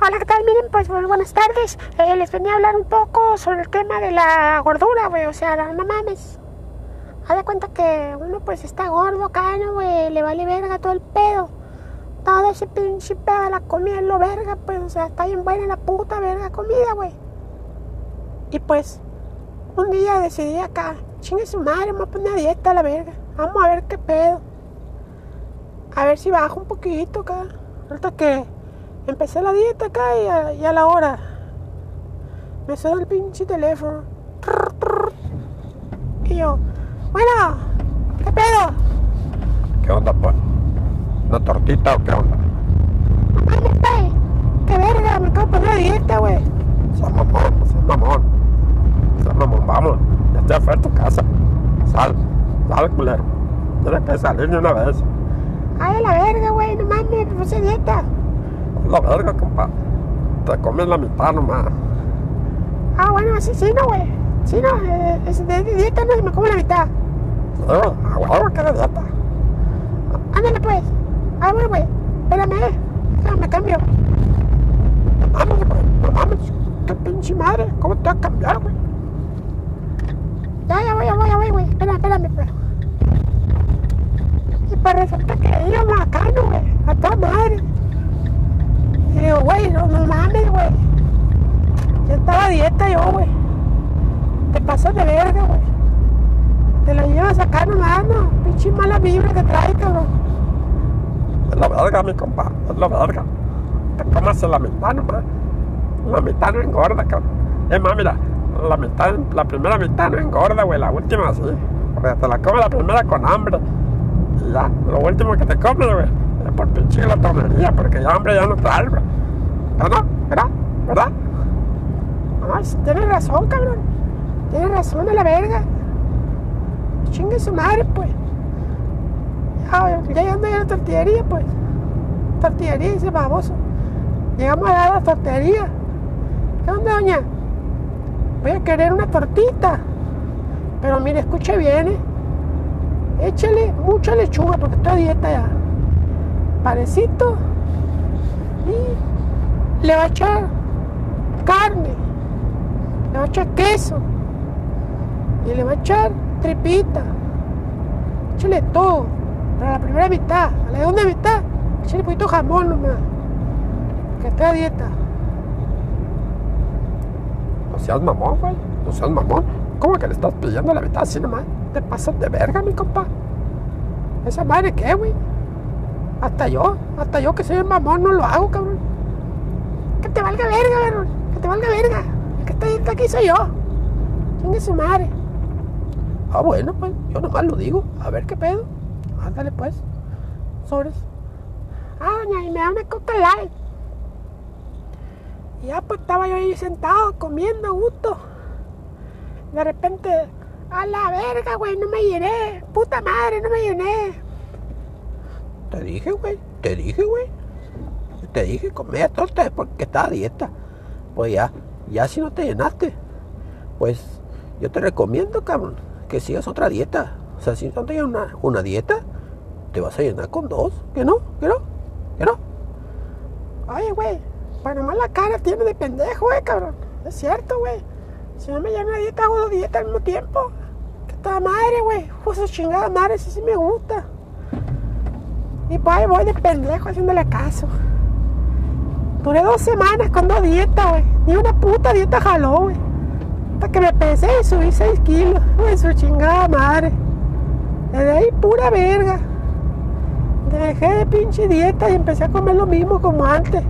Hola, ¿qué tal? Miren, pues bueno, buenas tardes. Eh, les venía a hablar un poco sobre el tema de la gordura, güey. O sea, no mames. Haz de cuenta que uno pues está gordo acá, ¿no, güey? Le vale verga todo el pedo. Todo ese pinche pedo de la comida es lo verga, pues. O sea, está bien buena la puta verga comida, güey. Y pues, un día decidí acá, chingue su madre, me voy a poner a dieta a la verga. Vamos a ver qué pedo. A ver si bajo un poquito acá. Ahorita que empecé la dieta acá y a, y a la hora me suena el pinche teléfono. Y yo, bueno, ¿qué pedo? ¿Qué onda, pues? ¿Una tortita o qué onda? No mames, güey. Qué verga, me acabo de poner a dieta, güey. Seas mamón, seas mamón. Seas mamón, vamos. Ya estoy afuera de tu casa. Sal, sal, culero. Tienes que salir de una vez. Ay, a la verga, güey, no mames, me puse dieta. La verga, compa. Te comes la mitad nomás. Ah, bueno, así sí, no, güey. Sí, no, eh, es de dieta no, y me como la mitad. Sí, a huevo que de dieta. Ándale, pues. Ah, bueno, güey. Espérame, ah, me cambio. No mames, güey. No mames. Qué pinche madre. ¿Cómo te va a cambiar, güey? Ya, ya voy, ya voy, ya voy, güey. Espérame, espérame, pues. Y pues resulta que íbamos acá, ¿no, güey? A toda madre. Güey, no, mames, güey. Ya estaba dieta yo, güey. Te pasas de verga, güey. Te lo llevas acá nomás, ¿no? Pinche mala vibra que trae, cabrón. Es la verga, mi compa. Es la verga. Te comes la mitad nomás. La mitad no engorda, cabrón. Es más, mira, la mitad, la primera mitad no engorda, güey. La última sí. Porque te la comes la primera con hambre. Y ya, lo último que te comes, güey, es por pinche glotonería, porque ya hambre ya no trae, güey. ¿Ya no? ¿Verdad? ¿Verdad? Ay, tienes razón, cabrón. Tienes razón a la verga. Chingue su madre, pues. Ya, ya llegando a la tortillería, pues. Tortillería, dice baboso. Llegamos a la tortillería. ¿Qué onda, doña? Voy a querer una tortita. Pero mire, escuche bien, ¿eh? Échale mucha lechuga porque estoy a dieta ya. Parecito. Y le va a echar carne. Le va a echar queso. Y le va a echar tripita. Échale todo. Para la primera mitad. A la segunda mitad, échale poquito de jamón nomás. Que está a dieta. No seas mamón, güey. No seas mamón. ¿Cómo que le estás pidiendo la mitad así nomás? Te pasas de verga, mi compa. ¿Esa madre qué, güey? Hasta yo, hasta yo que soy el mamón no lo hago, cabrón. Que te valga verga. Que te valga verga. El que está dieta aquí soy yo. Chingue su madre. Ah, bueno, pues yo nomás lo digo. A ver qué pedo. Ándale, pues. Sobres. Ah, doña, y me da una coca light. Y ya pues estaba yo ahí sentado comiendo a gusto. De repente, a la verga, güey, no me llené. Puta madre, no me llené. Te dije, güey. Te dije, güey. Te dije comer torta porque estaba a dieta. Pues ya, ya si no te llenaste, pues yo te recomiendo, cabrón, que sigas otra dieta. O sea, si no te una, una dieta, te vas a llenar con dos. ¿Que no? ¿Que no? ¿Que no? Oye, güey, pues nomás la cara tiene de pendejo, eh, cabrón. Es cierto, güey. Si no me lleno de dieta, hago dos dietas al mismo tiempo. Que toda madre, güey. Usa chingada madre, sí, sí me gusta. Y pues ahí voy de pendejo haciéndole caso. Duré dos semanas con dos dietas, güey. Ni una puta dieta jaló, güey. Hasta que me pesé y subí 6 kilos. Güey, su chingada madre. Desde ahí pura verga. Dejé de pinche dieta y empecé a comer lo mismo como antes.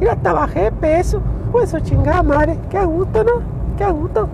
Y hasta bajé de peso. Pues su chingada madre. Qué gusto, ¿no? Qué gusto.